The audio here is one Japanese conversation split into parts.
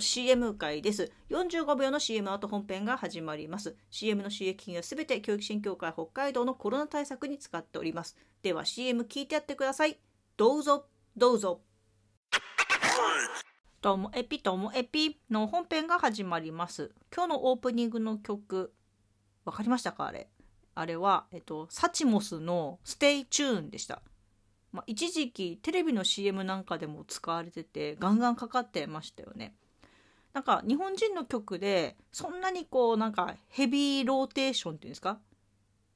の CM 回です。45秒の CM 後本編が始まります。CM の収益金はすべて教育振興会北海道のコロナ対策に使っております。では CM 聞いてやってください。どうぞ、どうぞ。ともエピともエピの本編が始まります。今日のオープニングの曲、わかりましたか？あれ。あれは、えっと、 Suchmos の STAY TUNE でした。まあ、一時期テレビの CM なんかでも使われててガンガンかかってましたよね。なんか日本人の曲でそんなにこうなんかヘビーローテーションっていうんですか？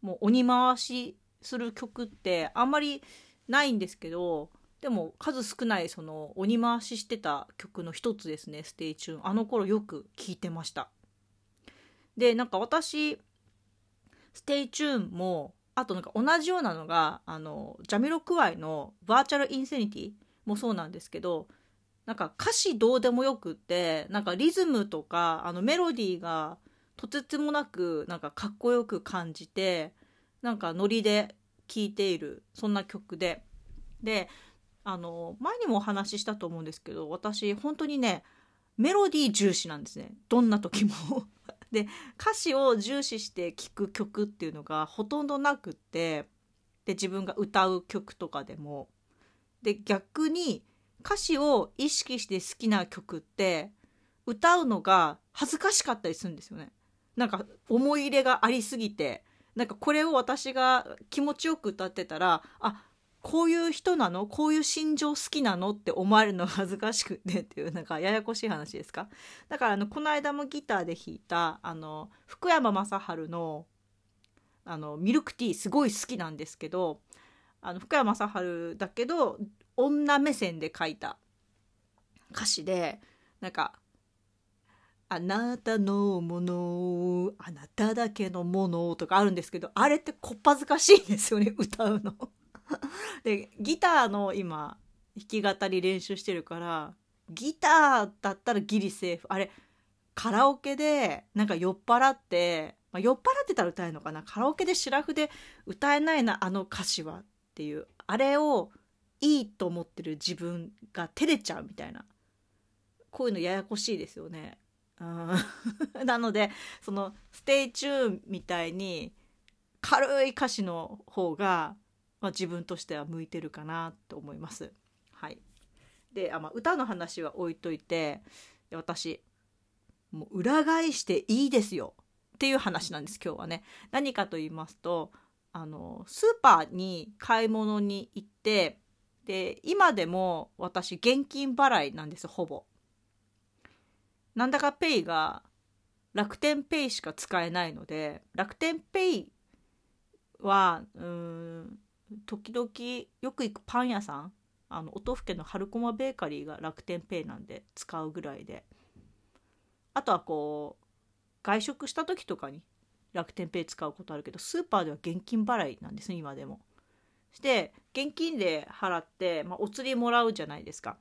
もう鬼回しする曲ってあんまりないんですけどでも数少ないその鬼回ししてた曲の一つですね「STAY TUNE」あの頃よく聴いてました。でなんか私「STAY TUNE」もあとなんか同じようなのがあのジャミロクワイの「Virtual Insanity」もそうなんですけどなんか歌詞どうでもよくってなんかリズムとかあのメロディーがとてつもなくなんかかっこよく感じてなんかノリで聴いているそんな曲で。であの前にもお話ししたと思うんですけど私本当にねメロディー重視なんですね。どんな時も。で歌詞を重視して聴く曲っていうのがほとんどなくってで自分が歌う曲とかでも。で逆に歌詞を意識して好きな曲って歌うのが恥ずかしかったりするんですよね。なんか思い入れがありすぎて。なんかこれを私が気持ちよく歌ってたらあこういう人なの？こういう心情好きなの？って思われるのが恥ずかしくてっていうなんかややこしい話ですか？だからあのこの間もギターで弾いたあの福山雅治のあのミルクティーすごい好きなんですけどあの福山雅治だけど女目線で書いた歌詞でなんか「あなたのものあなただけのもの」とかあるんですけどあれってこっぱずかしいんですよね 歌うの。でギターの今弾き語り練習してるからギターだったらギリセーフ。あれカラオケでなんか酔っ払って、まあ、酔っ払ってたら歌えるのかな。カラオケでシラフで歌えないなあの歌詞はっていう。あれをいいと思ってる自分が照れちゃうみたいなこういうのややこしいですよね。うん なのでその「STAY TUNE」みたいに軽い歌詞の方がまあ、自分としては向いてるかなと思います。はい、であ、まあ、歌の話は置いといて私もう裏返していいですよっていう話なんです今日はね。何かと言いますとあのスーパーに買い物に行ってで今でも私現金払いなんですほぼ。なんだかペイが楽天ペイしか使えないので楽天ペイはうん時々よく行くパン屋さんあの音更の春駒ベーカリーが楽天ペイなんで使うぐらいであとはこう外食した時とかに楽天ペイ使うことあるけどスーパーでは現金払いなんですね今でも。して現金で払って、まあ、お釣りもらうじゃないですか。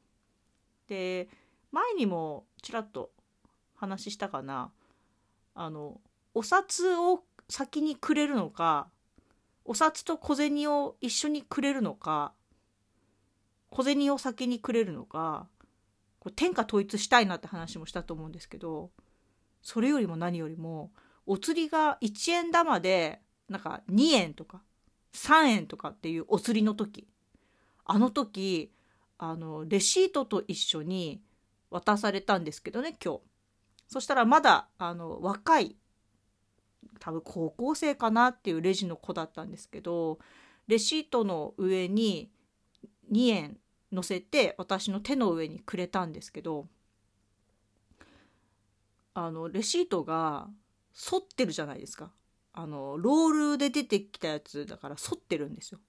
で前にもちらっと話したかなあのお札を先にくれるのかお札と小銭を一緒にくれるのか小銭を先にくれるのかこれ天下統一したいなって話もしたと思うんですけどそれよりも何よりもお釣りが1円玉でなんか2円とか3円とかっていうお釣りの時。あの時あのレシートと一緒に渡されたんですけどね今日。そしたらまだあの若い多分高校生かなっていうレジの子だったんですけどレシートの上に2円乗せて私の手の上にくれたんですけどあのレシートが反ってるじゃないですか。あのロールで出てきたやつだから反ってるんですよ。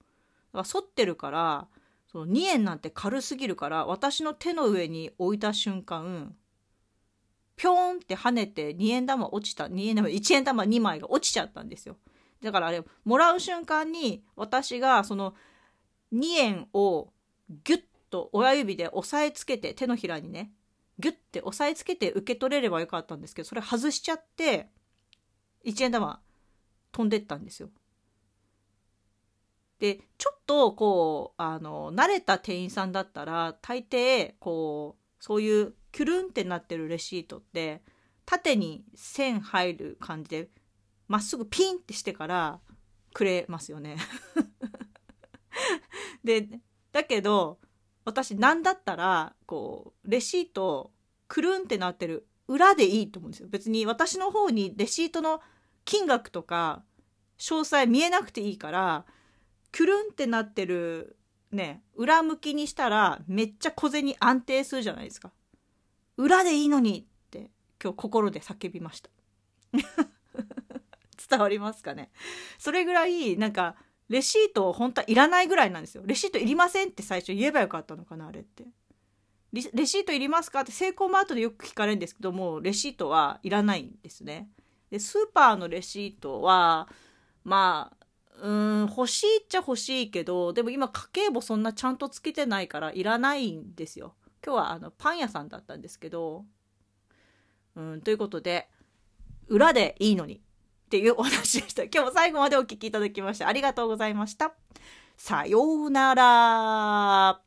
だから反ってるからその2円なんて軽すぎるから私の手の上に置いた瞬間ぴょーんって跳ねて2円玉落ちた2円玉1円玉2枚が落ちちゃったんですよ。だからあれもらう瞬間に私がその2円をギュッと親指で押さえつけて手のひらにねギュッて押さえつけて受け取れればよかったんですけどそれ外しちゃって1円玉飛んでったんですよ。でちょっとこうあの慣れた店員さんだったら大抵こうそういうキュルンってなってるレシートって縦に線入る感じでまっすぐピンってしてからくれますよね でだけど私何だったらこうレシートくるんってなってる裏でいいと思うんですよ別に私の方にレシートの金額とか詳細見えなくていいからくるんってなってるね裏向きにしたらめっちゃ小銭安定するじゃないですか。裏でいいのにって今日心で叫びました。伝わりますかね？それぐらいなんかレシート本当はいらないぐらいなんですよ。レシートいりませんって最初言えばよかったのかなあれって。レシートいりますか？ってセイコーマートでよく聞かれるんですけどもレシートはいらないんですね。でスーパーのレシートはまあうん欲しいっちゃ欲しいけどでも今家計簿そんなちゃんとつけてないからいらないんですよ。今日はあのパン屋さんだったんですけどうんということで裏でいいのにっていうお話でした。今日も最後までお聴きいただきましてありがとうございました。さようなら。